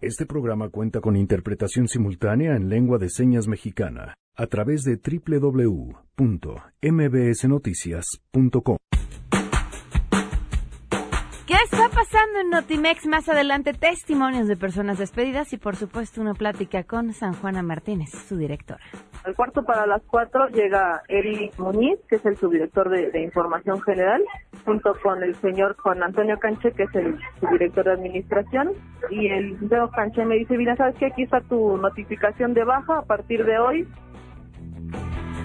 Este programa cuenta con interpretación simultánea en lengua de señas mexicana a través de www.mbsnoticias.com. ¿Qué está pasando en Notimex? Más adelante, testimonios de personas despedidas y, por supuesto, una plática con San Juana Martínez, su directora. Al cuarto para las cuatro llega Eric Muñiz, que es el subdirector de, Información General, junto con el señor Juan Antonio Canche, que es el subdirector de Administración. Y el señor Canche me dice, mira, ¿sabes qué? Aquí está tu notificación de baja a partir de hoy.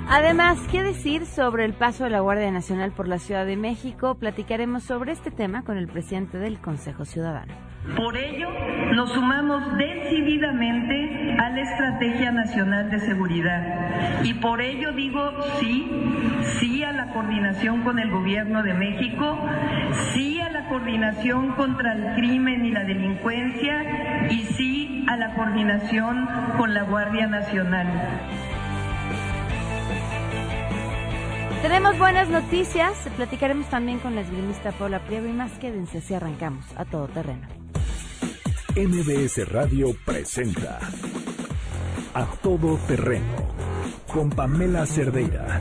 Además, ¿qué decir sobre el paso de la Guardia Nacional por la Ciudad de México? Platicaremos sobre este tema con el presidente del Consejo Ciudadano. Por ello, nos sumamos decididamente a la Estrategia Nacional de Seguridad y por ello digo sí, sí a la coordinación con el Gobierno de México, sí a la coordinación contra el crimen y la delincuencia y sí a la coordinación con la Guardia Nacional. Tenemos buenas noticias. Platicaremos también con la esgrimista Paula Priego y más. Quédense si arrancamos a todo terreno. MBS Radio presenta A Todo Terreno con Pamela Cerdeira.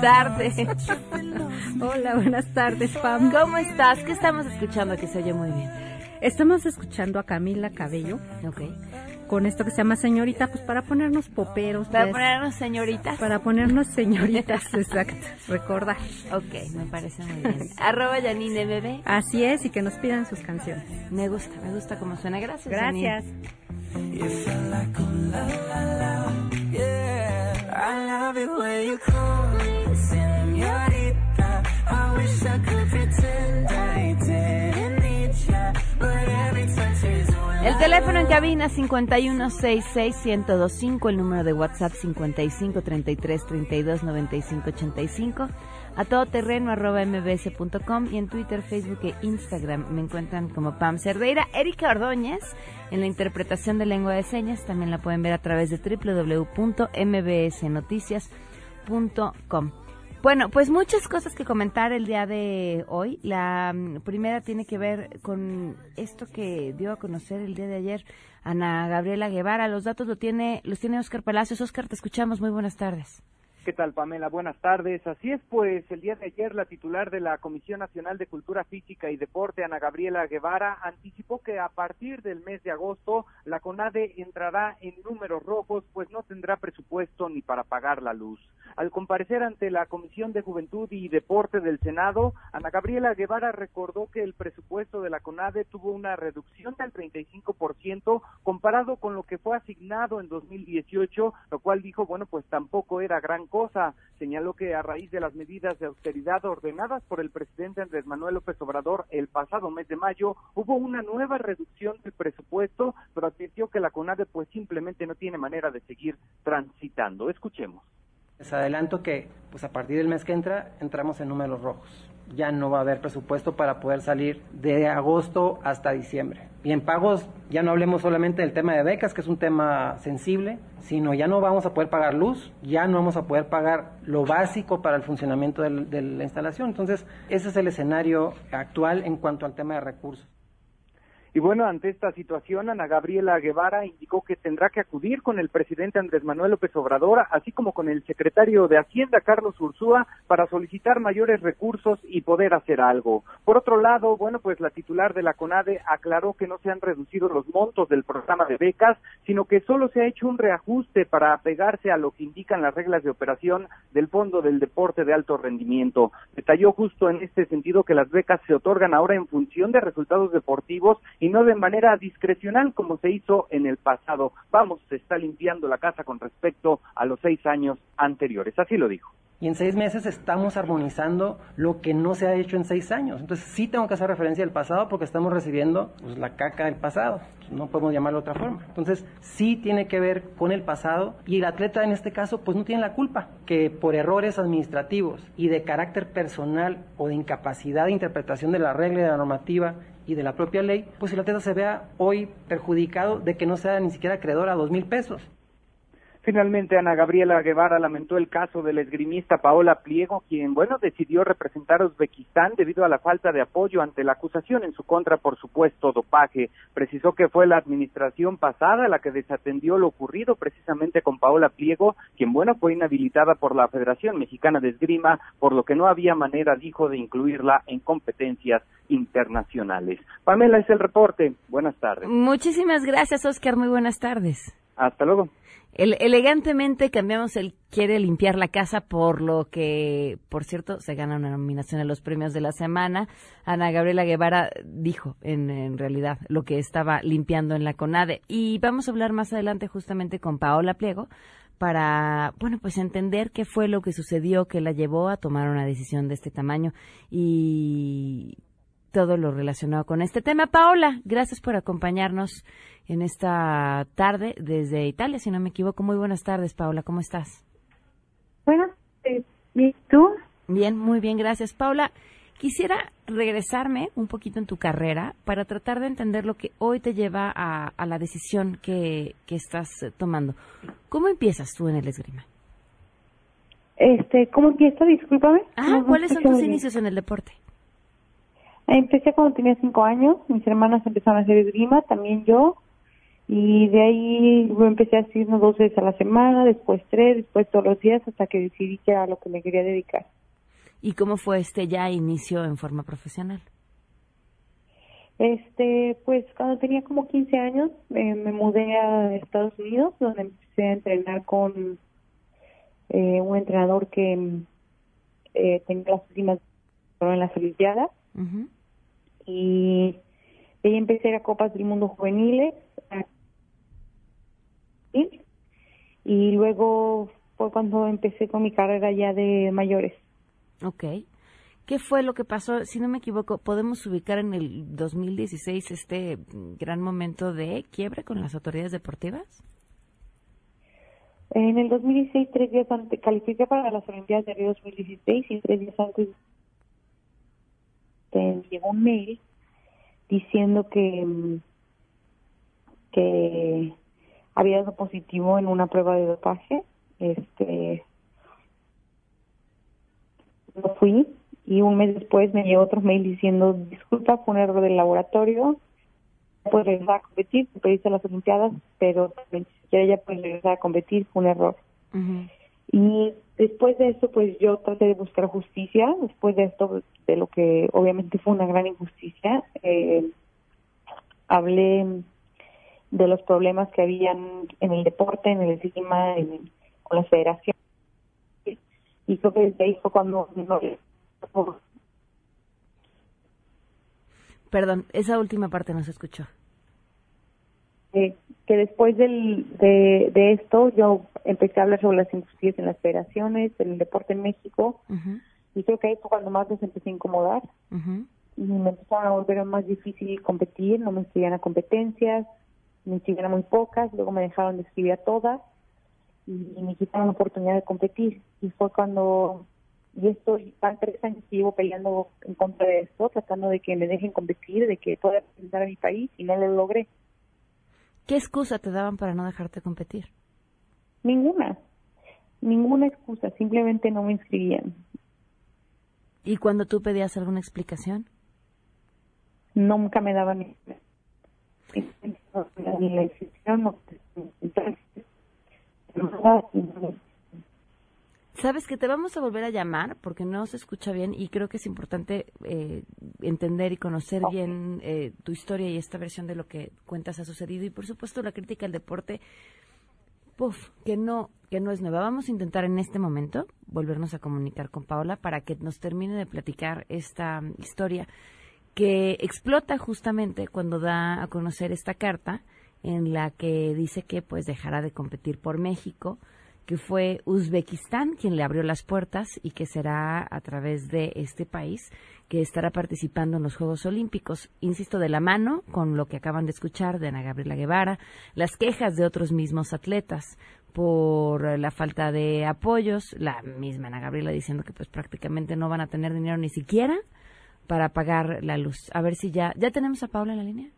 Buenas tardes. Hola, buenas tardes, Pam. ¿Cómo estás? ¿Qué estamos escuchando que se oye muy bien? Estamos escuchando a Camila Cabello. Ok. Con esto que se llama señorita, pues para ponernos poperos. Para pues, ponernos señoritas. Para ponernos señoritas, exacto. Recordar. Ok, me parece muy bien. Arroba Janine Bebé. Así es, y que nos pidan sus canciones. Me gusta, me gusta cómo suena. Gracias, Gracias. I love it when you call señorita. I wish I could pretend I didn't need ya, but every touch is all El teléfono en cabina 5166125, el número de WhatsApp 5533329585, a todoterreno arroba mbs.com y en Twitter, Facebook e Instagram me encuentran como Pam Cerdeira. Erika Ordóñez en la interpretación de lengua de señas, también la pueden ver a través de www.mbsnoticias.com. Bueno, pues muchas cosas que comentar el día de hoy. La mm, primera tiene que ver con esto que dio a conocer el día de ayer Ana Gabriela Guevara. Los datos lo tiene, los tiene Oscar Palacios. Oscar, te escuchamos. Muy buenas tardes. ¿Qué tal, Pamela? Buenas tardes. Así es, pues el día de ayer la titular de la Comisión Nacional de Cultura Física y Deporte, Ana Gabriela Guevara, anticipó que a partir del mes de agosto la CONADE entrará en números rojos, pues no tendrá presupuesto ni para pagar la luz. Al comparecer ante la Comisión de Juventud y Deporte del Senado, Ana Gabriela Guevara recordó que el presupuesto de la CONADE tuvo una reducción del 35% comparado con lo que fue asignado en 2018, lo cual dijo, bueno, pues tampoco era gran cosa. Señaló que a raíz de las medidas de austeridad ordenadas por el presidente Andrés Manuel López Obrador el pasado mes de mayo, hubo una nueva reducción del presupuesto, pero advirtió que la CONADE pues simplemente no tiene manera de seguir transitando. Escuchemos. Les adelanto que pues a partir del mes que entra entramos en números rojos. Ya no va a haber presupuesto para poder salir de agosto hasta diciembre. Y en pagos ya no hablemos solamente del tema de becas, que es un tema sensible, sino ya no vamos a poder pagar luz, ya no vamos a poder pagar lo básico para el funcionamiento de la instalación. Entonces, ese es el escenario actual en cuanto al tema de recursos. Y bueno, ante esta situación, Ana Gabriela Guevara indicó que tendrá que acudir con el presidente Andrés Manuel López Obrador, así como con el secretario de Hacienda, Carlos Ursúa, para solicitar mayores recursos y poder hacer algo. Por otro lado, bueno, pues la titular de la CONADE aclaró que no se han reducido los montos del programa de becas, sino que solo se ha hecho un reajuste para apegarse a lo que indican las reglas de operación del Fondo del Deporte de Alto Rendimiento. Detalló justo en este sentido que las becas se otorgan ahora en función de resultados deportivos y no de manera discrecional como se hizo en el pasado. Vamos, se está limpiando la casa con respecto a los seis años anteriores. Así lo dijo. y en seis meses estamos armonizando lo que no se ha hecho en seis años. Entonces sí tengo que hacer referencia al pasado porque estamos recibiendo pues, la caca del pasado, no podemos llamarlo de otra forma. Entonces sí tiene que ver con el pasado y el atleta en este caso pues no tiene la culpa que por errores administrativos y de carácter personal o de incapacidad de interpretación de la regla y de la normativa y de la propia ley, pues el atleta se vea hoy perjudicado de que no sea ni siquiera acreedor a dos mil pesos. Finalmente, Ana Gabriela Guevara lamentó el caso del esgrimista Paola Pliego, quien, bueno, decidió representar a Uzbekistán debido a la falta de apoyo ante la acusación en su contra por supuesto dopaje. Precisó que fue la administración pasada la que desatendió lo ocurrido precisamente con Paola Pliego, quien, bueno, fue inhabilitada por la Federación Mexicana de Esgrima, por lo que no había manera, dijo, de incluirla en competencias internacionales. Pamela es el reporte. Buenas tardes. Muchísimas gracias, Oscar. Muy buenas tardes. Hasta luego. El, elegantemente cambiamos el quiere limpiar la casa por lo que, por cierto, se gana una nominación a los premios de la semana. Ana Gabriela Guevara dijo, en, en realidad, lo que estaba limpiando en la CONADE. Y vamos a hablar más adelante justamente con Paola Pliego para, bueno, pues entender qué fue lo que sucedió que la llevó a tomar una decisión de este tamaño y todo lo relacionado con este tema. Paola, gracias por acompañarnos en esta tarde desde Italia, si no me equivoco. Muy buenas tardes, Paola, ¿cómo estás? Buenas, ¿y tú? Bien, muy bien, gracias. Paola, quisiera regresarme un poquito en tu carrera para tratar de entender lo que hoy te lleva a, a la decisión que, que estás tomando. ¿Cómo empiezas tú en el esgrima? Este, ¿cómo empiezo? Discúlpame. Ah, ¿cuáles son tus inicios en el deporte? Empecé cuando tenía cinco años, mis hermanas empezaron a hacer esgrima, también yo, y de ahí empecé haciendo dos veces a la semana, después tres, después todos los días, hasta que decidí que era lo que me quería dedicar. ¿Y cómo fue este ya inicio en forma profesional? Este, pues cuando tenía como 15 años eh, me mudé a Estados Unidos, donde empecé a entrenar con eh, un entrenador que eh, tenía las últimas en las Olimpiadas y de ahí empecé a a Copas del Mundo Juveniles a- y- y luego fue cuando empecé con mi carrera ya de mayores. Ok. ¿Qué fue lo que pasó? Si no me equivoco, podemos ubicar en el 2016 este gran momento de quiebre con las autoridades deportivas. En el 2016, tres días antes, califiqué para las Olimpiadas de Río 2016 y tres días antes te llegó un mail diciendo que, mm, que había dado positivo en una prueba de dopaje. Este, no fui y un mes después me llegó otro mail diciendo disculpa, fue un error del laboratorio, puedes regresar a competir, te pediste las Olimpiadas, pero ni siquiera ya puedes regresar a competir, fue un error. Y después de esto, pues yo traté de buscar justicia, después de esto, de lo que obviamente fue una gran injusticia, eh, hablé de los problemas que habían en el deporte, en el esgrima, en- con las federaciones, y creo que desde ahí fue cuando no, Perdón, esa última parte no se escuchó. eh, que después del, de, de esto yo empecé a hablar sobre las injusticias en las federaciones, en el deporte en México, y creo que ahí fue cuando más les empecé a incomodar. Y me empezaron a volver más difícil competir, no me inscribían a competencias, me inscribían a muy pocas, luego me dejaron de inscribir a todas y, y me quitaron la oportunidad de competir. Y fue cuando, y esto, van tres años que llevo peleando en contra de esto, tratando de que me dejen competir, de que pueda representar a mi país y no lo logré. ¿Qué excusa te daban para no dejarte competir? Ninguna, ninguna excusa, simplemente no me inscribían. ¿Y cuando tú pedías alguna explicación? Nunca me daban ni, ni la inscripción, no, nada, Sabes que te vamos a volver a llamar porque no se escucha bien y creo que es importante eh, entender y conocer bien eh, tu historia y esta versión de lo que cuentas ha sucedido. Y por supuesto la crítica al deporte, puf, que no que no es nueva. Vamos a intentar en este momento volvernos a comunicar con Paola para que nos termine de platicar esta historia que explota justamente cuando da a conocer esta carta en la que dice que pues dejará de competir por México que fue Uzbekistán quien le abrió las puertas y que será a través de este país que estará participando en los Juegos Olímpicos. Insisto, de la mano con lo que acaban de escuchar de Ana Gabriela Guevara, las quejas de otros mismos atletas por la falta de apoyos, la misma Ana Gabriela diciendo que pues prácticamente no van a tener dinero ni siquiera para pagar la luz. A ver si ya, ¿ya tenemos a Paula en la línea?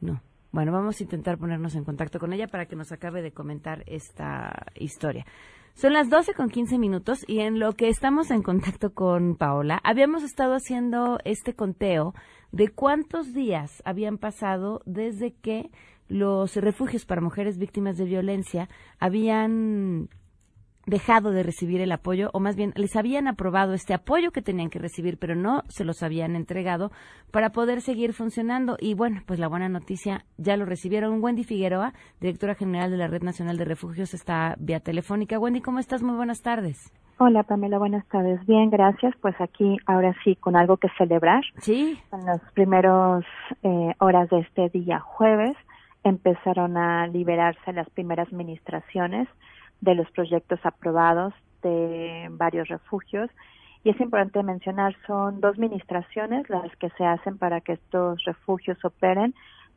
No. Bueno, vamos a intentar ponernos en contacto con ella para que nos acabe de comentar esta historia. Son las 12 con 15 minutos y en lo que estamos en contacto con Paola, habíamos estado haciendo este conteo de cuántos días habían pasado desde que los refugios para mujeres víctimas de violencia habían dejado de recibir el apoyo, o más bien les habían aprobado este apoyo que tenían que recibir, pero no se los habían entregado para poder seguir funcionando. Y bueno, pues la buena noticia ya lo recibieron. Wendy Figueroa, directora general de la Red Nacional de Refugios, está vía telefónica. Wendy, ¿cómo estás? Muy buenas tardes. Hola Pamela, buenas tardes. Bien, gracias. Pues aquí ahora sí con algo que celebrar. Sí. En las primeras eh, horas de este día jueves empezaron a liberarse las primeras administraciones de los proyectos aprobados de varios refugios. Y es importante mencionar, son dos administraciones las que se hacen para que estos refugios operen.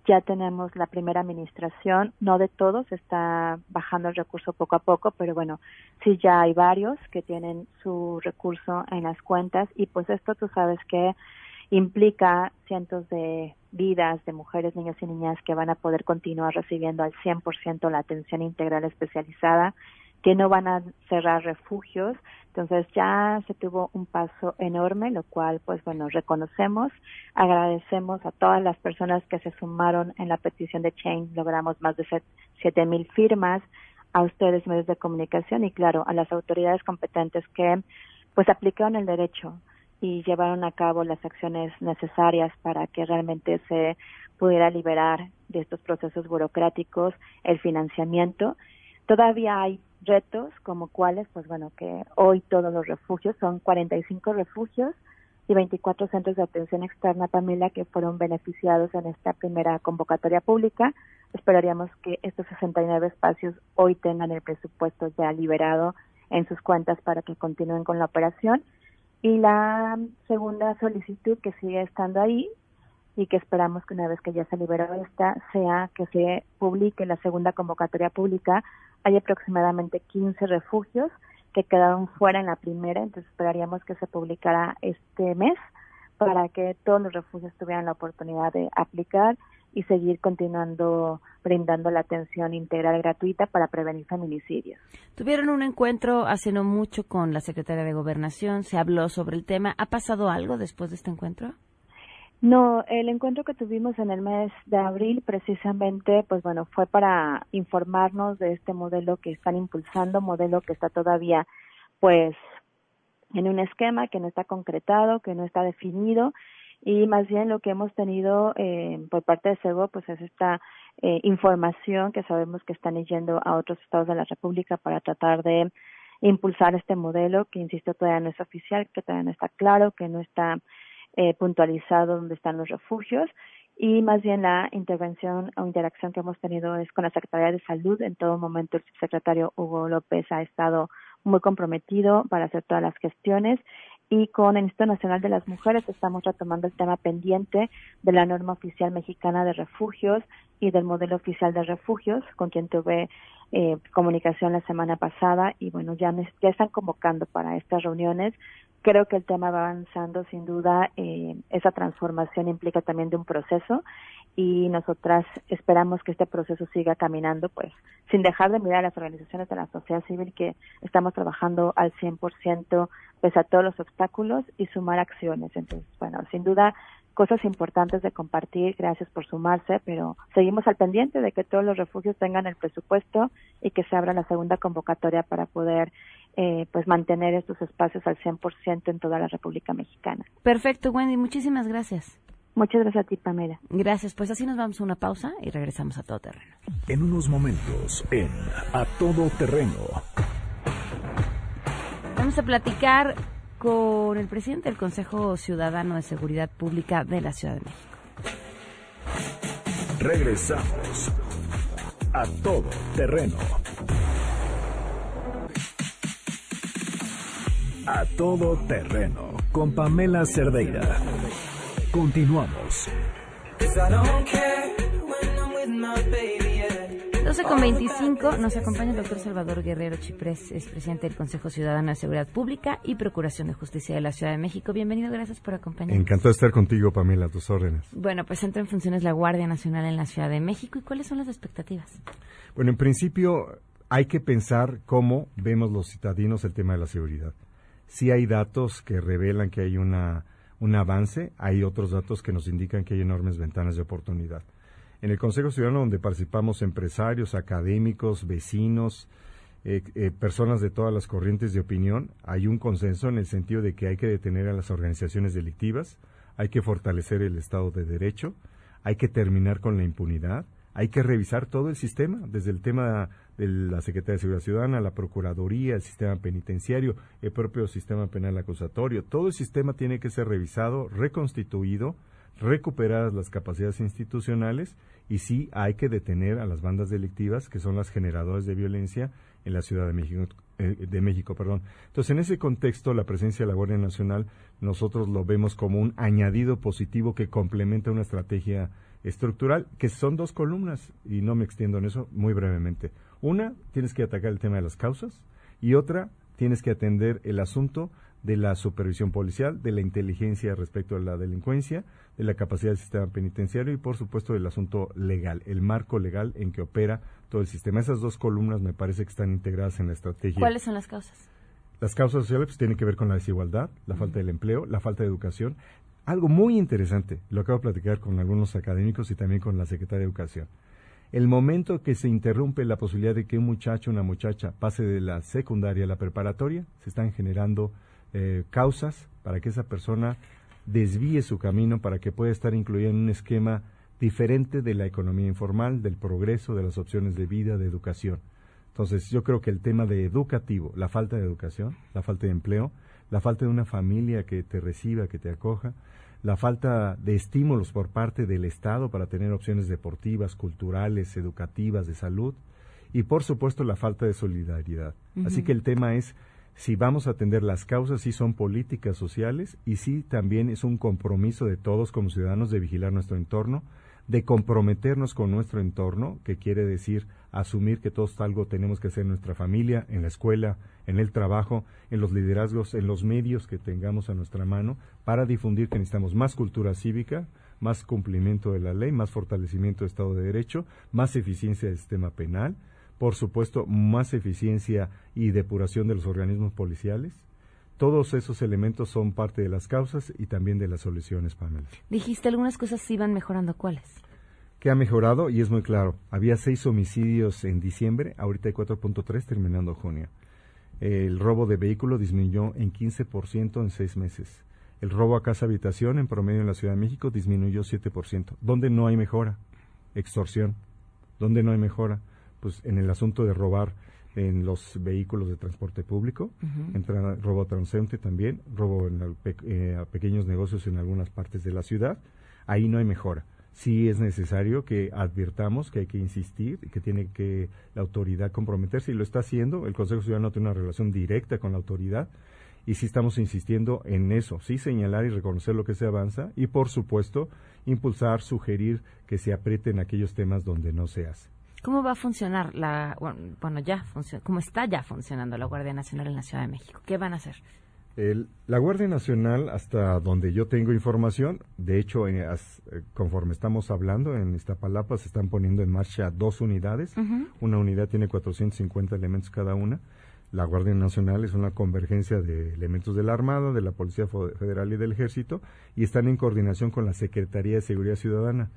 Ya tenemos la primera administración, no de todos, está bajando el recurso poco a poco, pero bueno, sí ya hay varios que tienen su recurso en las cuentas y pues esto tú sabes que implica cientos de vidas de mujeres, niños y niñas que van a poder continuar recibiendo al 100% la atención integral especializada, que no van a cerrar refugios. Entonces ya se tuvo un paso enorme, lo cual pues bueno, reconocemos, agradecemos a todas las personas que se sumaron en la petición de Chain, logramos más de siete mil firmas, a ustedes medios de comunicación y claro, a las autoridades competentes que pues aplicaron el derecho y llevaron a cabo las acciones necesarias para que realmente se pudiera liberar de estos procesos burocráticos el financiamiento. Todavía hay retos como cuáles, pues bueno, que hoy todos los refugios, son 45 refugios y 24 centros de atención externa, Pamela, que fueron beneficiados en esta primera convocatoria pública. Esperaríamos que estos 69 espacios hoy tengan el presupuesto ya liberado en sus cuentas para que continúen con la operación y la segunda solicitud que sigue estando ahí y que esperamos que una vez que ya se liberó esta sea que se publique la segunda convocatoria pública. Hay aproximadamente 15 refugios que quedaron fuera en la primera, entonces esperaríamos que se publicara este mes para que todos los refugios tuvieran la oportunidad de aplicar y seguir continuando brindando la atención integral gratuita para prevenir feminicidios. Tuvieron un encuentro hace no mucho con la secretaria de Gobernación, se habló sobre el tema. ¿Ha pasado algo después de este encuentro? No, el encuentro que tuvimos en el mes de abril precisamente, pues bueno, fue para informarnos de este modelo que están impulsando, modelo que está todavía pues en un esquema que no está concretado, que no está definido y más bien lo que hemos tenido eh, por parte de SEGO pues es esta eh, información que sabemos que están yendo a otros estados de la República para tratar de impulsar este modelo que insisto todavía no es oficial, que todavía no está claro, que no está eh, puntualizado dónde están los refugios y más bien la intervención o interacción que hemos tenido es con la Secretaría de Salud. En todo momento el subsecretario Hugo López ha estado muy comprometido para hacer todas las gestiones y con el Instituto Nacional de las Mujeres estamos retomando el tema pendiente de la norma oficial mexicana de refugios y del modelo oficial de refugios, con quien tuve eh, comunicación la semana pasada y bueno, ya, me, ya están convocando para estas reuniones. Creo que el tema va avanzando sin duda. Eh, esa transformación implica también de un proceso y nosotras esperamos que este proceso siga caminando, pues, sin dejar de mirar a las organizaciones de la sociedad civil que estamos trabajando al 100% pese a todos los obstáculos y sumar acciones. Entonces, bueno, sin duda, cosas importantes de compartir, gracias por sumarse, pero seguimos al pendiente de que todos los refugios tengan el presupuesto y que se abra la segunda convocatoria para poder eh, pues mantener estos espacios al 100% en toda la República Mexicana. Perfecto, Wendy, muchísimas gracias. Muchas gracias a ti, Pamela. Gracias. Pues así nos vamos a una pausa y regresamos a Todo Terreno. En unos momentos, en A Todo Terreno. Vamos a platicar con el presidente del Consejo Ciudadano de Seguridad Pública de la Ciudad de México. Regresamos a Todo Terreno. A Todo Terreno con Pamela Cerdeira. Continuamos. 12 con 25 nos acompaña el doctor Salvador Guerrero Chiprés, es presidente del Consejo Ciudadano de Seguridad Pública y Procuración de Justicia de la Ciudad de México. Bienvenido, gracias por acompañarnos. Encantado de estar contigo, Pamela, a tus órdenes. Bueno, pues entra en funciones la Guardia Nacional en la Ciudad de México y cuáles son las expectativas. Bueno, en principio hay que pensar cómo vemos los citadinos el tema de la seguridad. Sí hay datos que revelan que hay una, un avance, hay otros datos que nos indican que hay enormes ventanas de oportunidad. En el Consejo Ciudadano, donde participamos empresarios, académicos, vecinos, eh, eh, personas de todas las corrientes de opinión, hay un consenso en el sentido de que hay que detener a las organizaciones delictivas, hay que fortalecer el Estado de Derecho, hay que terminar con la impunidad, hay que revisar todo el sistema, desde el tema de la Secretaría de Seguridad Ciudadana, la Procuraduría, el sistema penitenciario, el propio sistema penal acusatorio. Todo el sistema tiene que ser revisado, reconstituido, recuperadas las capacidades institucionales y sí hay que detener a las bandas delictivas que son las generadoras de violencia en la Ciudad de México. eh, de México, perdón. Entonces, en ese contexto, la presencia de la Guardia Nacional, nosotros lo vemos como un añadido positivo que complementa una estrategia estructural, que son dos columnas, y no me extiendo en eso muy brevemente. Una, tienes que atacar el tema de las causas, y otra, tienes que atender el asunto de la supervisión policial, de la inteligencia respecto a la delincuencia, de la capacidad del sistema penitenciario y, por supuesto, del asunto legal, el marco legal en que opera todo el sistema. Esas dos columnas me parece que están integradas en la estrategia. ¿Cuáles son las causas? Las causas sociales pues, tienen que ver con la desigualdad, la falta del empleo, la falta de educación. Algo muy interesante, lo acabo de platicar con algunos académicos y también con la secretaria de Educación. El momento que se interrumpe la posibilidad de que un muchacho o una muchacha pase de la secundaria a la preparatoria, se están generando eh, causas para que esa persona desvíe su camino para que pueda estar incluida en un esquema diferente de la economía informal, del progreso, de las opciones de vida, de educación. Entonces, yo creo que el tema de educativo, la falta de educación, la falta de empleo, la falta de una familia que te reciba, que te acoja, la falta de estímulos por parte del Estado para tener opciones deportivas, culturales, educativas, de salud, y por supuesto la falta de solidaridad. Así que el tema es si vamos a atender las causas, si son políticas sociales y si también es un compromiso de todos como ciudadanos de vigilar nuestro entorno, de comprometernos con nuestro entorno, que quiere decir asumir que todos algo tenemos que hacer en nuestra familia, en la escuela, en el trabajo, en los liderazgos, en los medios que tengamos a nuestra mano, para difundir que necesitamos más cultura cívica, más cumplimiento de la ley, más fortalecimiento del Estado de Derecho, más eficiencia del sistema penal, por supuesto, más eficiencia y depuración de los organismos policiales. Todos esos elementos son parte de las causas y también de las soluciones, Pamela. Dijiste algunas cosas iban mejorando, ¿cuáles? que ha mejorado y es muy claro. Había seis homicidios en diciembre, ahorita hay 4.3 terminando junio. El robo de vehículo disminuyó en 15% en seis meses. El robo a casa habitación en promedio en la Ciudad de México disminuyó 7%. ¿Dónde no hay mejora? Extorsión. ¿Dónde no hay mejora? Pues en el asunto de robar en los vehículos de transporte público, Ujú. entra robo transeúnte también, robo en pe- eh, a pequeños negocios en algunas partes de la ciudad. Ahí no hay mejora sí es necesario que advirtamos que hay que insistir, que tiene que la autoridad comprometerse y lo está haciendo. El Consejo Ciudadano tiene una relación directa con la autoridad y sí estamos insistiendo en eso, sí señalar y reconocer lo que se avanza y por supuesto impulsar, sugerir que se aprieten aquellos temas donde no se hace. ¿Cómo va a funcionar la, bueno, ya funciona, cómo está ya funcionando la Guardia Nacional en la Ciudad de México? ¿Qué van a hacer? El- la Guardia Nacional, hasta donde yo tengo información, de hecho, eh, as- eh, conforme estamos hablando, en Iztapalapa se están poniendo en marcha dos unidades. Una unidad tiene 450 elementos cada una. La Guardia Nacional es una convergencia de elementos de la Armada, de la Policía Federal y del Ejército, y están en coordinación con la Secretaría de Seguridad Ciudadana.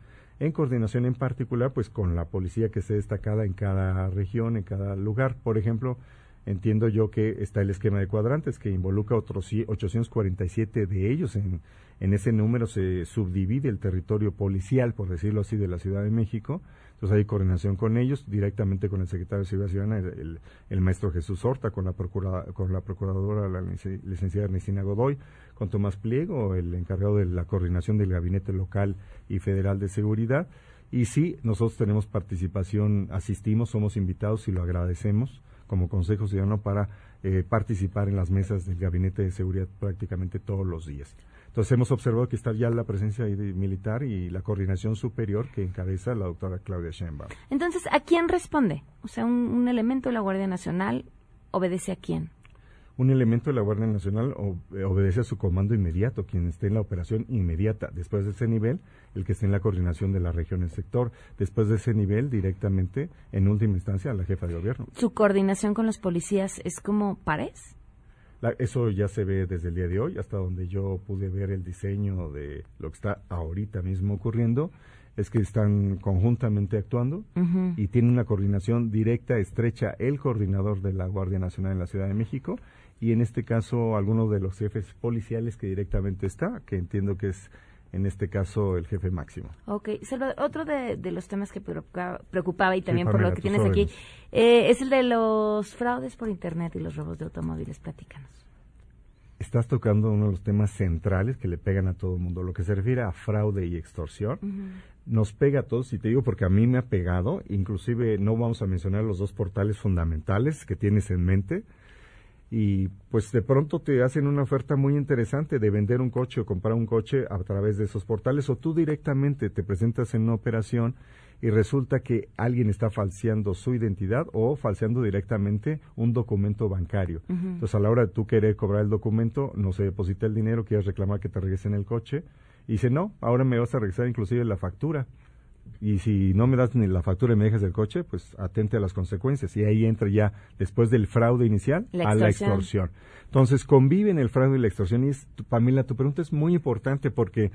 En coordinación en particular, pues con la policía que esté destacada en cada región, en cada lugar. Por ejemplo, entiendo yo que está el esquema de cuadrantes que involucra otros cie- 847 de ellos. En, ese número se subdivide el territorio policial, por decirlo así, de la Ciudad de México. Entonces hay coordinación con ellos, directamente con el secretario de Seguridad Ciudadana, el, el- maestro Jesús Horta, con la, procura- con la procuradora, la lic- licenciada Ernestina Godoy, con Tomás Pliego, el encargado de la coordinación del gabinete local y federal de seguridad. Y sí, nosotros tenemos participación, asistimos, somos invitados y lo agradecemos como Consejo Ciudadano para eh, participar en las mesas del Gabinete de Seguridad prácticamente todos los días. Entonces hemos observado que está ya la presencia militar y la coordinación superior que encabeza la doctora Claudia Sheinbaum. Entonces, ¿a quién responde? O sea, un elemento de la Guardia Nacional obedece a quién. Un elemento de la Guardia Nacional eh, obedece a su comando inmediato, quien esté en la operación inmediata. Después de ese nivel, el que esté en la coordinación de la región del sector. Después de ese nivel, directamente, en última instancia, a la jefa de gobierno. Su coordinación con los policías es como pares. La- eso ya se ve desde el día de hoy, hasta donde yo pude ver el diseño de lo que está ahorita mismo ocurriendo, es que están conjuntamente actuando y tiene una coordinación directa, estrecha, el coordinador de la Guardia Nacional en la Ciudad de México y en este caso algunos de los jefes policiales que directamente está, que entiendo que es en este caso el jefe máximo. Ok, Salvador, otro de, de los temas que preocupaba, preocupaba y Sí, también por lo que tienes aquí eh, es el de los fraudes por Internet y los robos de automóviles. Platícanos. Estás tocando uno de los temas centrales que le pegan a todo el mundo, lo que se refiere a fraude y extorsión. nos pega a todos, y te digo porque a mí me ha pegado, inclusive no vamos a mencionar los dos portales fundamentales que tienes en mente, y pues de pronto te hacen una oferta muy interesante de vender un coche o comprar un coche a través de esos portales, o tú directamente te presentas en una operación y resulta que alguien está falseando su identidad o falseando directamente un documento bancario. Entonces a la hora de tú querer cobrar el documento, no se deposita el dinero, quieres reclamar que te regresen el coche, y dice, no, ahora me vas a regresar inclusive la factura. Y si no me das ni la factura y me dejas el coche, pues atente a las consecuencias. Y ahí entra ya, después del fraude inicial, La a la extorsión. Entonces, conviven el fraude y la extorsión. Y es, Pamela, tu pregunta es muy importante porque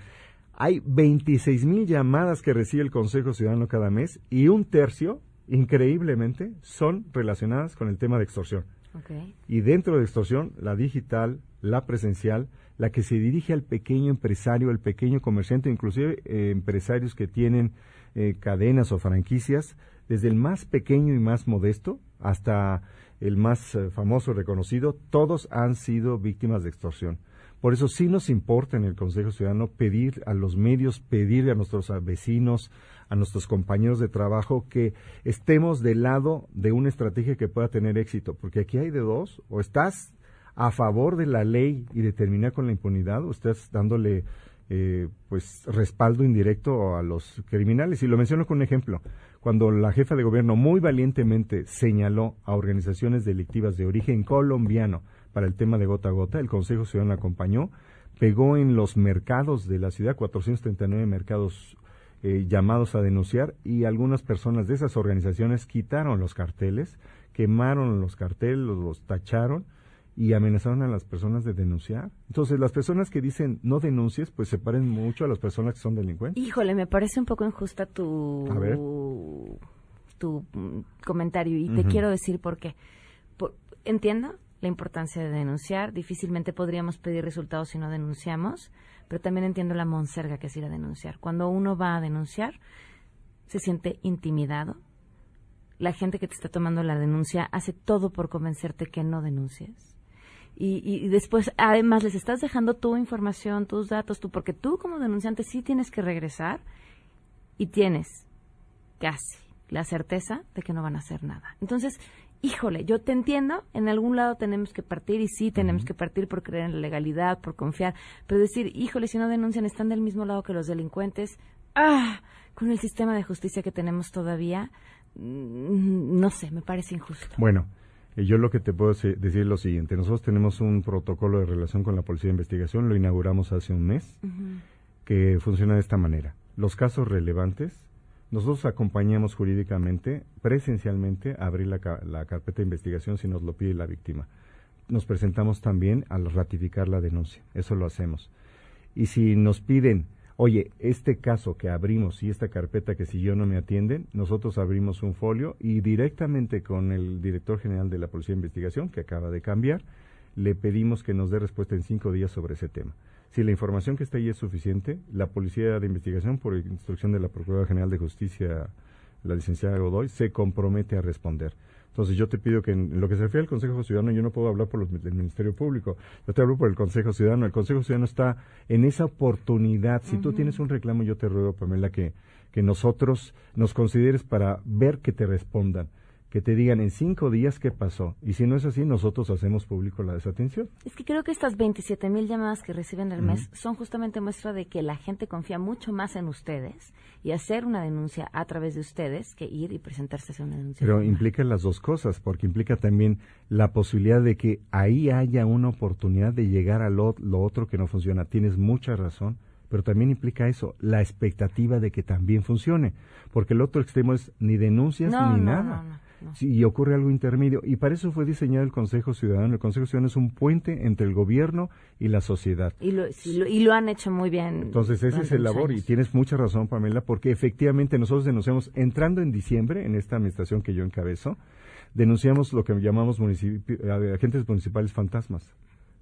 hay 26 mil llamadas que recibe el Consejo Ciudadano cada mes y un tercio, increíblemente, son relacionadas con el tema de extorsión. Okay. Y dentro de extorsión, la digital, la presencial, la que se dirige al pequeño empresario, al pequeño comerciante, inclusive eh, empresarios que tienen eh, cadenas o franquicias, desde el más pequeño y más modesto hasta el más eh, famoso y reconocido, todos han sido víctimas de extorsión. Por eso sí nos importa en el Consejo Ciudadano pedir a los medios, pedir a nuestros vecinos, a nuestros compañeros de trabajo que estemos del lado de una estrategia que pueda tener éxito, porque aquí hay de dos, o estás a favor de la ley y de terminar con la impunidad, o estás dándole eh, pues respaldo indirecto a los criminales. Y lo menciono con un ejemplo. Cuando la jefa de gobierno muy valientemente señaló a organizaciones delictivas de origen colombiano para el tema de gota a gota, el Consejo Ciudadano acompañó, pegó en los mercados de la ciudad, 439 mercados eh, llamados a denunciar y algunas personas de esas organizaciones quitaron los carteles, quemaron los carteles, los tacharon y amenazaron a las personas de denunciar. Entonces, las personas que dicen no denuncies, pues se parecen mucho a las personas que son delincuentes. Híjole, me parece un poco injusta tu, A ver. tu comentario y te quiero decir por qué. Por- entiendo la importancia de denunciar, difícilmente podríamos pedir resultados si no denunciamos, pero también entiendo la monserga que es ir a denunciar. Cuando uno va a denunciar, se siente intimidado. La gente que te está tomando la denuncia hace todo por convencerte que no denuncies. Y, y- después, además, les estás dejando tu información, tus datos, tú, porque tú como denunciante sí tienes que regresar y tienes casi la certeza de que no van a hacer nada. Entonces, híjole, yo te entiendo, en algún lado tenemos que partir y sí tenemos que partir por creer en la legalidad, por confiar, pero decir, híjole, si no denuncian, están del mismo lado que los delincuentes, ah, con el sistema de justicia que tenemos todavía, mm, no sé, me parece injusto. Bueno, yo lo que te puedo decir es lo siguiente. Nosotros tenemos un protocolo de relación con la Policía de Investigación, lo inauguramos hace un mes, que funciona de esta manera. Los casos relevantes, nosotros acompañamos jurídicamente, presencialmente, a abrir la, la carpeta de investigación si nos lo pide la víctima. Nos presentamos también al ratificar la denuncia, eso lo hacemos. Y si nos piden, oye, este caso que abrimos y esta carpeta que si yo no me atienden, nosotros abrimos un folio y directamente con el director general de la Policía de Investigación, que acaba de cambiar, le pedimos que nos dé respuesta en cinco días sobre ese tema. Si la información que está ahí es suficiente, la Policía de Investigación, por instrucción de la Procuradora General de Justicia, la licenciada Godoy, se compromete a responder. Entonces yo te pido que en lo que se refiere al Consejo Ciudadano, yo no puedo hablar por los, del Ministerio Público, yo te hablo por el Consejo Ciudadano. El Consejo Ciudadano está en esa oportunidad. Si tú tienes un reclamo, yo te ruego, Pamela, que, que nosotros nos consideres para ver que te respondan que te digan en cinco días qué pasó. Y si no es así, nosotros hacemos público la desatención. Es que creo que estas 27 mil llamadas que reciben al mes son justamente muestra de que la gente confía mucho más en ustedes y hacer una denuncia a través de ustedes que ir y presentarse a hacer una denuncia. Pero implica las dos cosas, porque implica también la posibilidad de que ahí haya una oportunidad de llegar a lo, lo otro que no funciona. Tienes mucha razón, pero también implica eso, la expectativa de que también funcione, porque el otro extremo es ni denuncias No, ni no, nada. no, no. Sí, y ocurre algo intermedio. Y para eso fue diseñado el Consejo Ciudadano. El Consejo Ciudadano es un puente entre el gobierno y la sociedad. Y lo, sí, lo- y lo han hecho muy bien. Entonces, ese es el labor y tienes mucha razón, Pamela, porque efectivamente nosotros denunciamos, entrando en diciembre, en esta administración que yo encabezo, denunciamos lo que llamamos municipi- eh, agentes municipales fantasmas.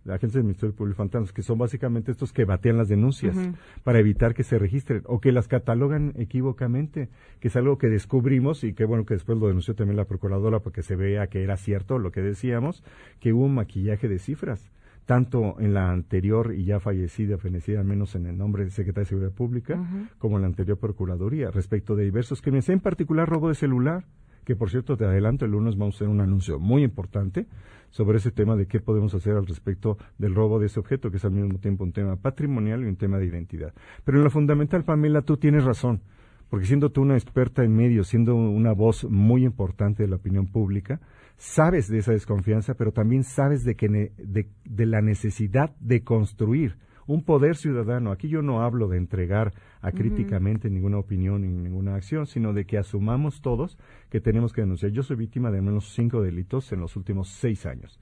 Agentes del Ministerio Público fantasmas, que son básicamente estos que batean las denuncias para evitar que se registren o que las catalogan equívocamente, que es algo que descubrimos y que bueno que después lo denunció también la procuradora para que se vea que era cierto lo que decíamos, que hubo un maquillaje de cifras tanto en la anterior y ya fallecida, fenecida al menos en el nombre de Secretaría de Seguridad Pública, como en la anterior Procuraduría, respecto de diversos crímenes, en particular robo de celular, que por cierto te adelanto, el lunes vamos a hacer un anuncio muy importante sobre ese tema de qué podemos hacer al respecto del robo de ese objeto, que es al mismo tiempo un tema patrimonial y un tema de identidad. Pero en lo fundamental, Pamela, tú tienes razón, porque siendo tú una experta en medios, siendo una voz muy importante de la opinión pública, sabes de esa desconfianza, pero también sabes de, que ne- de, de la necesidad de construir un poder ciudadano. Aquí yo no hablo de entregar acríticamente ninguna opinión ni ninguna acción, sino de que asumamos todos que tenemos que denunciar. Yo soy víctima de al menos cinco delitos en los últimos seis años.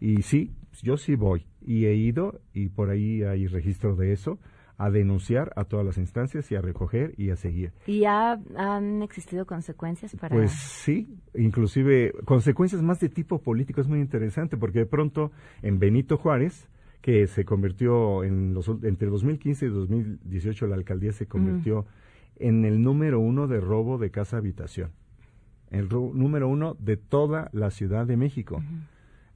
Y sí, yo sí voy y he ido, y por ahí hay registro de eso, a denunciar a todas las instancias y a recoger y a seguir. ¿Y ha- han existido consecuencias para...? Pues sí, inclusive consecuencias más de tipo político es muy interesante porque de pronto en Benito Juárez, que se convirtió en los, entre 2015 y 2018 la alcaldía se convirtió en el número uno de robo de casa habitación, el ro- número uno de toda la Ciudad de México.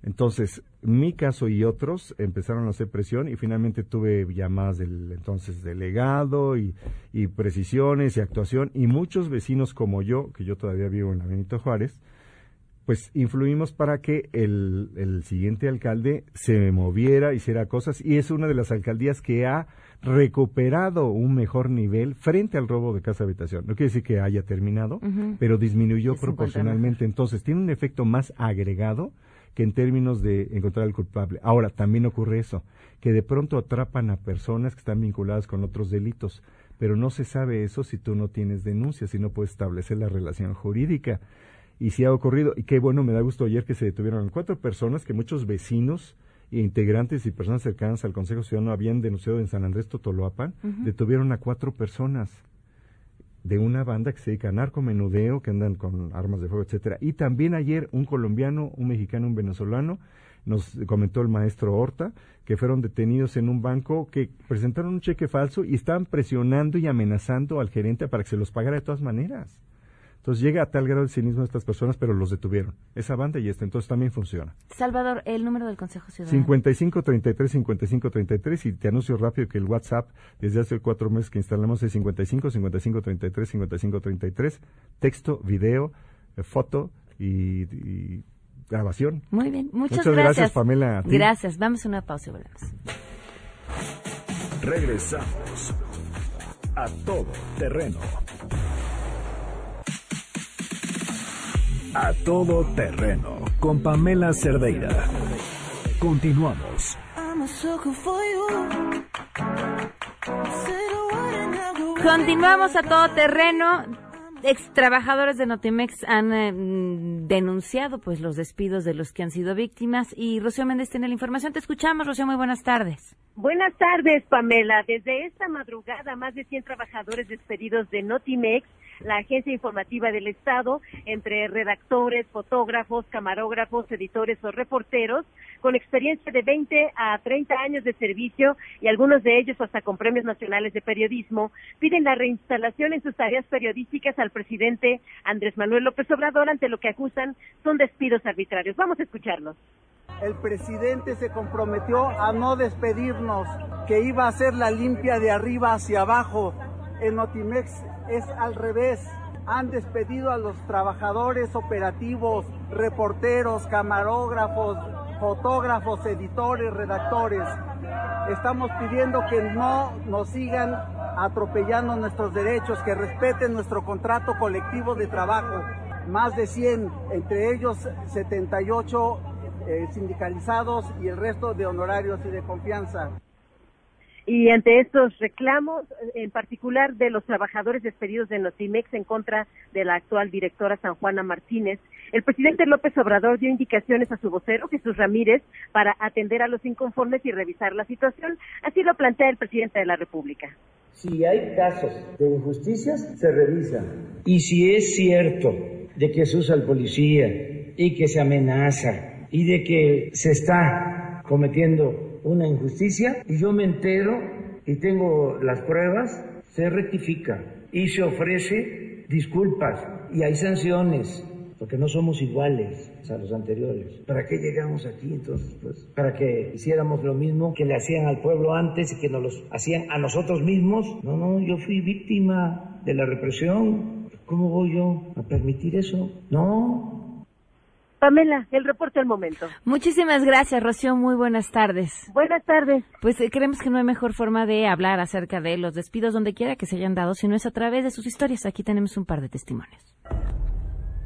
Entonces, mi caso y otros empezaron a hacer presión y finalmente tuve llamadas del entonces delegado y, y precisiones y actuación y muchos vecinos como yo, que yo todavía vivo en la Benito Juárez, pues influimos para que el, el siguiente alcalde se moviera, hiciera cosas y es una de las alcaldías que ha recuperado un mejor nivel frente al robo de casa habitación. No quiere decir que haya terminado, pero disminuyó proporcionalmente. Entonces, tiene un efecto más agregado que en términos de encontrar al culpable. Ahora, también ocurre eso, que de pronto atrapan a personas que están vinculadas con otros delitos, pero no se sabe eso si tú no tienes denuncias, si no puedes establecer la relación jurídica. Y si ha ocurrido, y qué bueno, me da gusto ayer que se detuvieron cuatro personas que muchos vecinos e integrantes y personas cercanas al Consejo Ciudadano habían denunciado en San Andrés Totoloapan, Ujú. detuvieron a cuatro personas de una banda que se dedica a narcomenudeo, que andan con armas de fuego, etcétera. Y también ayer un colombiano, un mexicano, un venezolano, nos comentó el maestro Horta, que fueron detenidos en un banco que presentaron un cheque falso y estaban presionando y amenazando al gerente para que se los pagara de todas maneras. Entonces llega a tal grado el cinismo de estas personas, pero los detuvieron. Esa banda y esta, entonces también funciona. Salvador, el número del Consejo Ciudadano. 55 33 55 33 y te anuncio rápido que el WhatsApp desde hace cuatro meses que instalamos es 55 55 33 55 33 texto, video, eh, foto y, y grabación. Muy bien, muchas, Muchas gracias, Pamela, a ti. Gracias, vamos a una pausa y volvemos. Regresamos a todo terreno. A todo terreno con Pamela Cerdeira. Continuamos. Continuamos a todo terreno. Ex trabajadores de Notimex han eh, mm, denunciado pues los despidos de los que han sido víctimas y Rocío Méndez tiene la información. Te escuchamos, Rocío, muy buenas tardes. Buenas tardes, Pamela. Desde esta madrugada, más de 100 trabajadores despedidos de Notimex, la agencia informativa del Estado, entre redactores, fotógrafos, camarógrafos, editores o reporteros, con experiencia de 20 a 30 años de servicio y algunos de ellos hasta con premios nacionales de periodismo, piden la reinstalación en sus tareas periodísticas al presidente Andrés Manuel López Obrador ante lo que acusan son despidos arbitrarios. Vamos a escucharlos. El presidente se comprometió a no despedirnos, que iba a hacer la limpia de arriba hacia abajo. En Notimex es al revés. han despedido a los trabajadores operativos, reporteros, camarógrafos, fotógrafos, editores, redactores. Estamos pidiendo que no nos sigan atropellando nuestros derechos, que respeten nuestro contrato colectivo de trabajo. Más de 100, entre ellos 78 eh, sindicalizados y el resto de honorarios y de confianza. Y ante estos reclamos, en particular de los trabajadores despedidos de Notimex en contra de la actual directora San Juana Martínez, el presidente López Obrador dio indicaciones a su vocero, Jesús Ramírez, para atender a los inconformes y revisar la situación. Así lo plantea el presidente de la República. Si hay casos de injusticias, se revisan. Y si es cierto de que se usa el policía y que se amenaza y de que se está cometiendo una injusticia y yo me entero y tengo las pruebas, se rectifica y se ofrece disculpas y hay sanciones porque no somos iguales a los anteriores. ¿Para qué llegamos aquí entonces? Pues para que hiciéramos lo mismo que le hacían al pueblo antes y que nos lo hacían a nosotros mismos. No, no, yo fui víctima de la represión. ¿Cómo voy yo a permitir eso? No, Pamela, el reporte al momento. Muchísimas gracias, Rocío. Muy buenas tardes. Buenas tardes. Pues eh, creemos que no hay mejor forma de hablar acerca de los despidos donde quiera que se hayan dado, sino es a través de sus historias. Aquí tenemos un par de testimonios.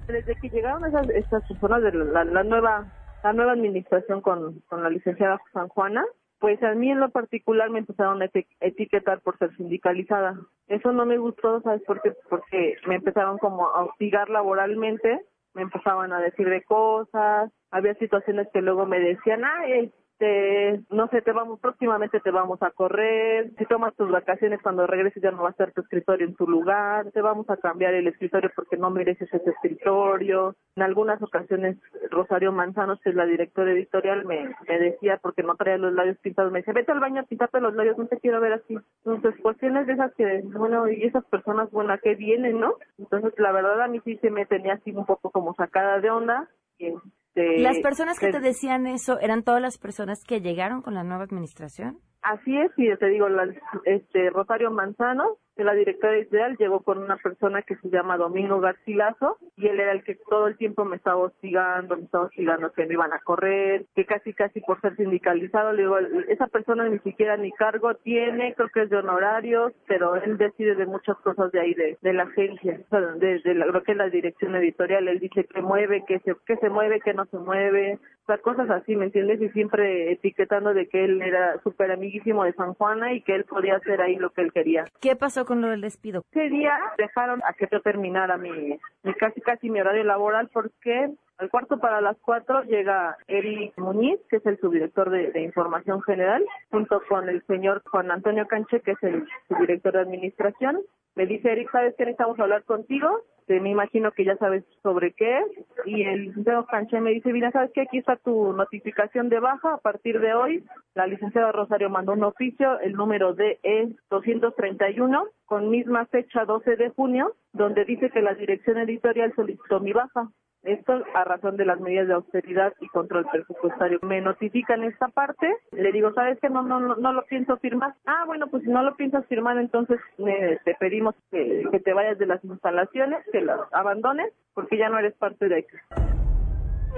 Desde que llegaron esas, estas personas de la, la nueva la nueva administración con, con la licenciada San Juana, pues a mí en lo particular me empezaron a eti- etiquetar por ser sindicalizada. Eso no me gustó, ¿sabes por qué? Porque me empezaron como a hostigar laboralmente, me empezaban a decir de cosas, había situaciones que luego me decían, ay, este, no sé, te vamos, próximamente te vamos a correr, si tomas tus vacaciones cuando regreses ya no va a estar tu escritorio en tu lugar, te vamos a cambiar el escritorio porque no mereces ese escritorio. En algunas ocasiones Rosario Manzanos, que es la directora editorial, me, decía, porque no traía los labios pintados, me decía, vete al baño a pintarte los labios, no te quiero ver así. Entonces, cuestiones de esas que, bueno, y esas personas, bueno, ¿a qué vienen, no? Entonces, la verdad a mí sí se me tenía así un poco como sacada de onda. Y, este, Las personas que que- te decían eso, ¿eran todas las personas que llegaron con la nueva administración? Así es, y te digo, la- este Rosario Manzano, que la directora editorial, llegó con una persona que se llama Domingo Garcilaso, y él era el que todo el tiempo me estaba hostigando, me estaba hostigando que me iban a correr, que casi casi por ser sindicalizado, le digo, esa persona ni siquiera ni cargo tiene, creo que es de honorarios, pero él decide de muchas cosas de ahí, de, de la agencia, o sea, de, de la- lo que es la dirección editorial, él dice que mueve, que se, que se mueve, que no se mueve, sea, cosas así, ¿me entiendes? Y siempre etiquetando de que él era súper amiguísimo de San Juana y que él podía hacer ahí lo que él quería. ¿Qué pasó con lo del despido? Ese día dejaron a que yo terminara mi, mi casi casi mi horario laboral porque al cuarto para las cuatro llega Eric Muñiz, que es el subdirector de, de Información General, junto con el señor Juan Antonio Canche, que es el subdirector de Administración. Me dice Eric, ¿sabes qué necesitamos hablar contigo? Este, me imagino que ya sabes sobre qué. Y el señor Canche me dice, mira, ¿sabes qué? Aquí está tu notificación de baja. A partir de hoy, la licenciada Rosario mandó un oficio, el número de es 231, con misma fecha 12 de junio, donde dice que la dirección editorial solicitó mi baja. Esto a razón de las medidas de austeridad y control presupuestario. Me notifican esta parte, le digo, ¿sabes qué? No, no, no, no lo pienso firmar. Ah, bueno, pues si no lo piensas firmar, entonces eh, te pedimos que, que te vayas de las instalaciones, que las abandones, porque ya no eres parte de aquí.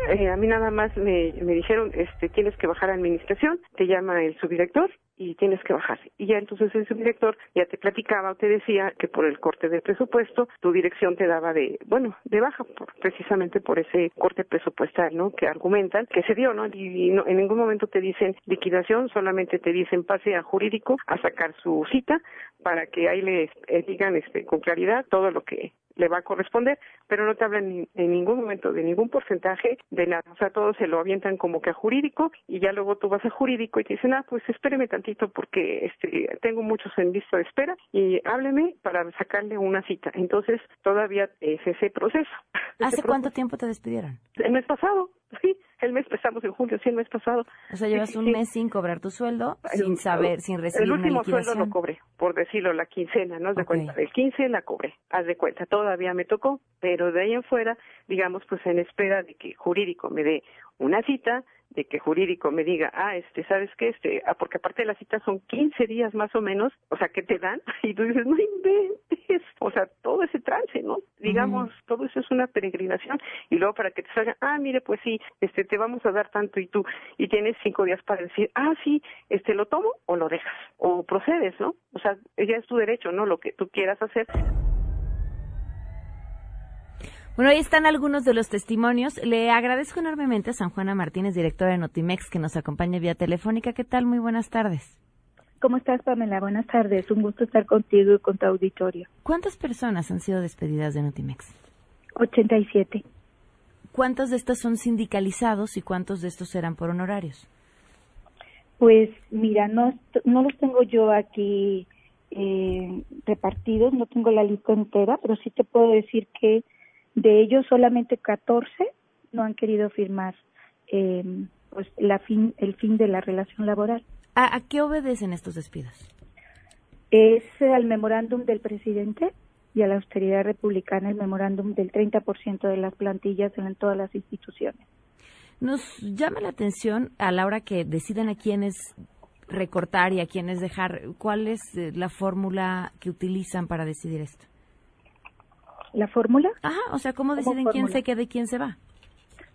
Eh, a mí nada más me, me dijeron, este, tienes que bajar a administración, te llama el subdirector y tienes que bajar. Y ya entonces el subdirector ya te platicaba o te decía que por el corte del presupuesto, tu dirección te daba de, bueno, de baja, por- precisamente por ese corte presupuestal, ¿no? Que argumentan que se dio, ¿no? Y, no- en ningún momento te dicen liquidación, solamente te dicen pase a jurídico a sacar su cita para que ahí le eh, digan este, con claridad todo lo que le va a corresponder, pero no te hablan ni- en ningún momento de ningún porcentaje de nada. O sea, todo se lo avientan como que a jurídico y ya luego tú vas a jurídico y te dicen, ah, pues espéreme tantito porque este, tengo muchos en lista de espera y hábleme para sacarle una cita. Entonces, todavía es ese proceso. ¿Hace cuánto tiempo te despidieron? El mes pasado, sí, el mes empezamos en julio, sí, el mes pasado. O sea, llevas Sí, un sí. mes sin cobrar tu sueldo, El- sin saber, sin recibir El una último sueldo lo cobré, por decirlo, la quincena, ¿no? Haz de cuenta, el 15 la cobré, haz de cuenta, todavía me tocó, pero de ahí en fuera, digamos, pues en espera de que jurídico me dé una cita, de que jurídico me diga, ah, este, ¿sabes qué? Este, ah, porque aparte de la cita son 15 días más o menos, o sea, ¿qué te dan? Y tú dices, no inventes, o sea, todo ese trance, ¿no? Digamos, todo eso es una peregrinación y luego para que te salga, ah, mire, pues sí, este, te vamos a dar tanto y tú, y tienes cinco días para decir, ah, sí, este, lo tomo o lo dejas, o procedes, ¿no? O sea, ya es tu derecho, ¿no? Lo que tú quieras hacer. Bueno, ahí están algunos de los testimonios. Le agradezco enormemente a San Juana Martínez, directora de Notimex, que nos acompaña vía telefónica. ¿Qué tal? Muy buenas tardes. ¿Cómo estás, Pamela? Buenas tardes. Un gusto estar contigo y con tu auditorio. ¿Cuántas personas han sido despedidas de Notimex? 87. ¿Cuántos de estos son sindicalizados y cuántos de estos eran por honorarios? Pues mira, no, no los tengo yo aquí eh, repartidos, no tengo la lista entera, pero sí te puedo decir que de ellos solamente 14 no han querido firmar eh, pues la fin, el fin de la relación laboral. ¿A, a qué obedecen estos despidos? Es al memorándum del presidente y a la austeridad republicana el memorándum del 30% de las plantillas en todas las instituciones. Nos llama la atención a la hora que deciden a quiénes recortar y a quiénes dejar. ¿Cuál es eh, la fórmula que utilizan para decidir esto? ¿La fórmula? Ajá, o sea, ¿cómo deciden quién se queda y quién se va?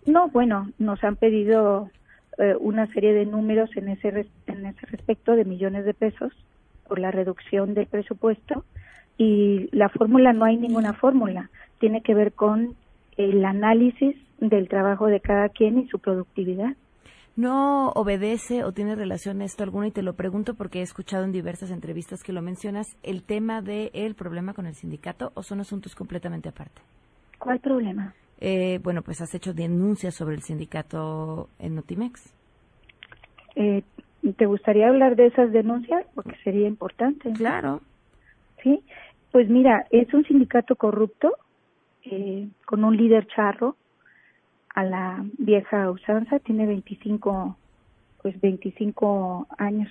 No, bueno, nos han pedido eh, una serie de números en ese res- en ese respecto de millones de pesos por la reducción del presupuesto y la fórmula no hay ninguna fórmula, tiene que ver con el análisis del trabajo de cada quien y su productividad. ¿No obedece o tiene relación esto alguna? Y te lo pregunto porque he escuchado en diversas entrevistas que lo mencionas, el tema del problema con el sindicato o son asuntos completamente aparte. ¿Cuál problema? Eh, bueno, pues has hecho denuncias sobre el sindicato en Notimex. Eh, ¿Te gustaría hablar de esas denuncias? Porque sería importante. Claro. Sí, pues mira, es un sindicato corrupto eh, con un líder charro a la vieja usanza, tiene 25, pues 25 años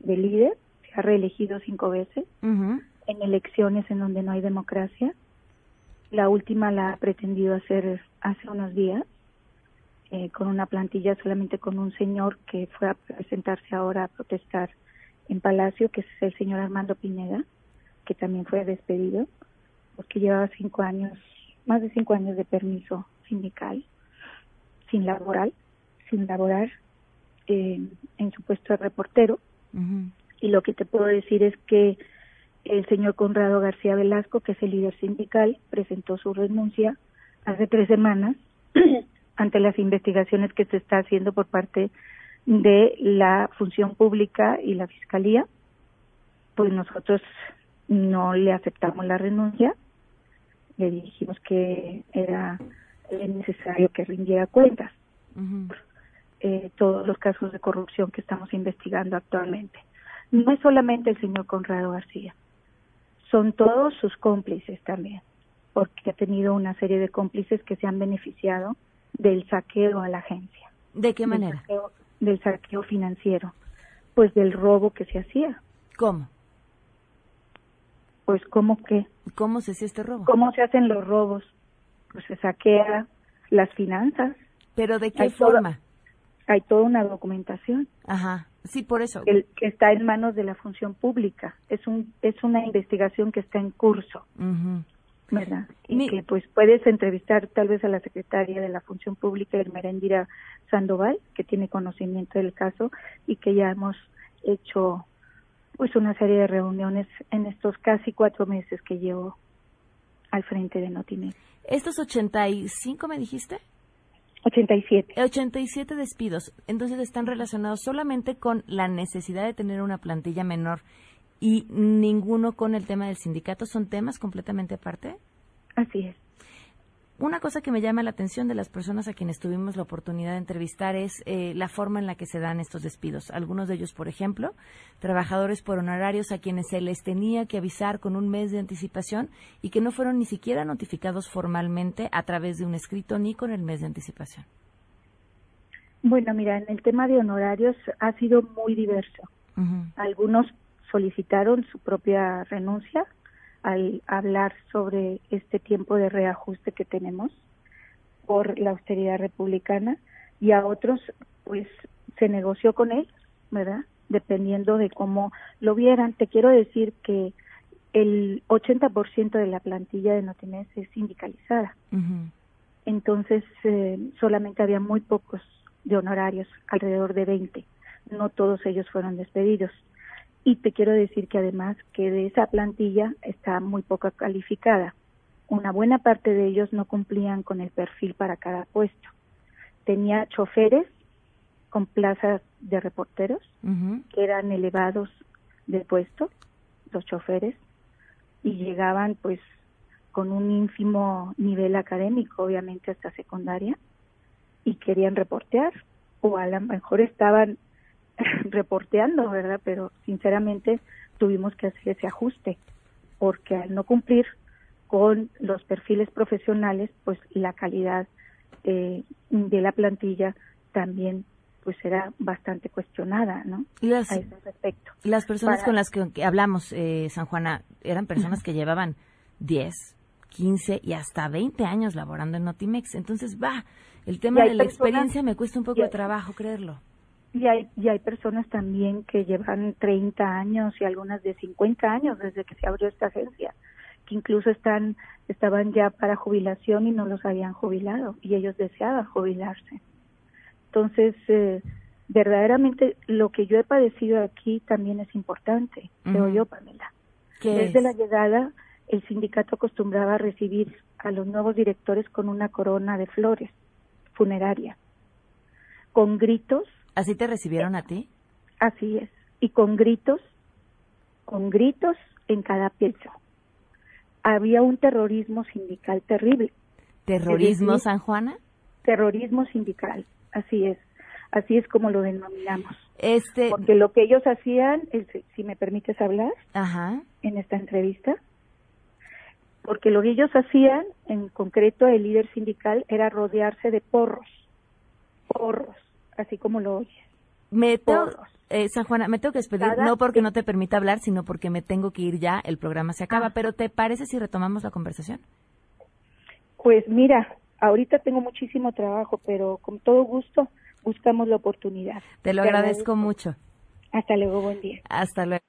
de líder, se ha reelegido cinco veces en elecciones en donde no hay democracia. La última la ha pretendido hacer hace unos días eh, con una plantilla solamente con un señor que fue a presentarse ahora a protestar en Palacio, que es el señor Armando Pineda, que también fue despedido porque llevaba cinco años, más de cinco años de permiso sindical, sin laboral, sin laborar eh, en su puesto de reportero. Y lo que te puedo decir es que el señor Conrado García Velasco, que es el líder sindical, presentó su renuncia hace tres semanas ante las investigaciones que se está haciendo por parte de la función pública y la fiscalía. Pues nosotros no le aceptamos la renuncia, le dijimos que era eh, necesario que rindiera cuentas eh, todos los casos de corrupción que estamos investigando actualmente. No es solamente el señor Conrado García, son todos sus cómplices también, porque ha tenido una serie de cómplices que se han beneficiado del saqueo a la agencia. ¿De qué Del manera? saqueo- del saqueo financiero, pues del robo que se hacía. ¿Cómo? Pues cómo que, ¿Cómo se hacía este robo? cómo se hacen los robos, pues se saquea las finanzas. ¿Pero de qué Hay forma? hay toda una documentación. Ajá, sí, por eso. el- que está en manos de la función pública. Es un es una investigación que está en curso, Ujú. ¿verdad? Y que pues puedes entrevistar tal vez a la secretaria de la función pública, Ermerendira Sandoval, que tiene conocimiento del caso y que ya hemos hecho pues una serie de reuniones en estos casi cuatro meses que llevo al frente de Notimex. ¿Estos 85 me dijiste? 87. 87 despidos. Entonces están relacionados solamente con la necesidad de tener una plantilla menor y ninguno con el tema del sindicato. ¿Son temas completamente aparte? Así es. Una cosa que me llama la atención de las personas a quienes tuvimos la oportunidad de entrevistar es eh, la forma en la que se dan estos despidos. Algunos de ellos, por ejemplo, trabajadores por honorarios a quienes se les tenía que avisar con un mes de anticipación y que no fueron ni siquiera notificados formalmente a través de un escrito ni con el mes de anticipación. Bueno, mira, en el tema de honorarios ha sido muy diverso. Algunos solicitaron su propia renuncia al hablar sobre este tiempo de reajuste que tenemos por la austeridad republicana y a otros pues se negoció con ellos, ¿verdad? Dependiendo de cómo lo vieran. Te quiero decir que el 80% de la plantilla de Notimex es sindicalizada. Entonces, eh, solamente había muy pocos de honorarios, alrededor de 20. No todos ellos fueron despedidos. Y te quiero decir que además que de esa plantilla está muy poco calificada. Una buena parte de ellos no cumplían con el perfil para cada puesto. Tenía choferes con plazas de reporteros que eran elevados de puesto, los choferes, y llegaban pues con un ínfimo nivel académico, obviamente hasta secundaria, y querían reportear, o a lo mejor estaban reporteando, ¿verdad? Pero sinceramente tuvimos que hacer ese ajuste, porque al no cumplir con los perfiles profesionales, pues la calidad eh, de la plantilla también pues era bastante cuestionada, ¿no? Las, a ese respecto. Las personas Para- con las que, que hablamos, eh, San Juana, eran personas que llevaban 10, 15 y hasta 20 años laborando en Notimex. Entonces, va, el tema de la personas- experiencia me cuesta un poco de trabajo creerlo. Y hay, y hay personas también que llevan 30 años y algunas de 50 años desde que se abrió esta agencia, que incluso están estaban ya para jubilación y no los habían jubilado y ellos deseaban jubilarse. Entonces, eh, verdaderamente lo que yo he padecido aquí también es importante, creo Ujú. yo, Pamela. ¿Qué Desde es? la llegada, el sindicato acostumbraba a recibir a los nuevos directores con una corona de flores funeraria, con gritos. ¿Así te recibieron a ti? Así es, y con gritos, con gritos en cada piso. Había un terrorismo sindical terrible. ¿Terrorismo, San Juana? Terrorismo sindical, así es, así es como lo denominamos. Este, Porque lo que ellos hacían, si me permites hablar Ajá. en esta entrevista, porque lo que ellos hacían, en concreto el líder sindical, era rodearse de porros, porros, así como lo oyes. Me tengo, eh, San Juana, me tengo que despedir, Cada- no porque no te permita hablar, sino porque me tengo que ir ya, el programa se Ah. acaba. Pero ¿te parece si retomamos la conversación? Pues mira, ahorita tengo muchísimo trabajo, pero con todo gusto buscamos la oportunidad. Te lo agradezco mucho. Hasta luego, buen día. Hasta luego.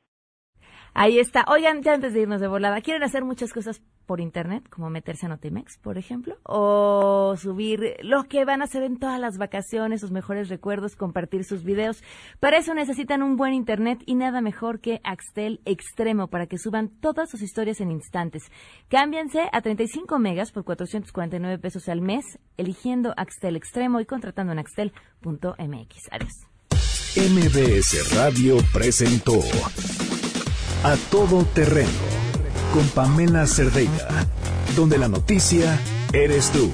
Ahí está. Oigan, ya antes de irnos de volada, ¿quieren hacer muchas cosas por internet? Como meterse a Notimex, por ejemplo. O subir lo que van a hacer en todas las vacaciones, sus mejores recuerdos, compartir sus videos. Para eso necesitan un buen internet y nada mejor que Axtel Extremo para que suban todas sus historias en instantes. Cámbianse a 35 megas por 449 pesos al mes, eligiendo Axtel Extremo y contratando en axtel.mx. Adiós. MBS Radio presentó A Todo Terreno con Pamela Cerdeira, donde la noticia eres tú.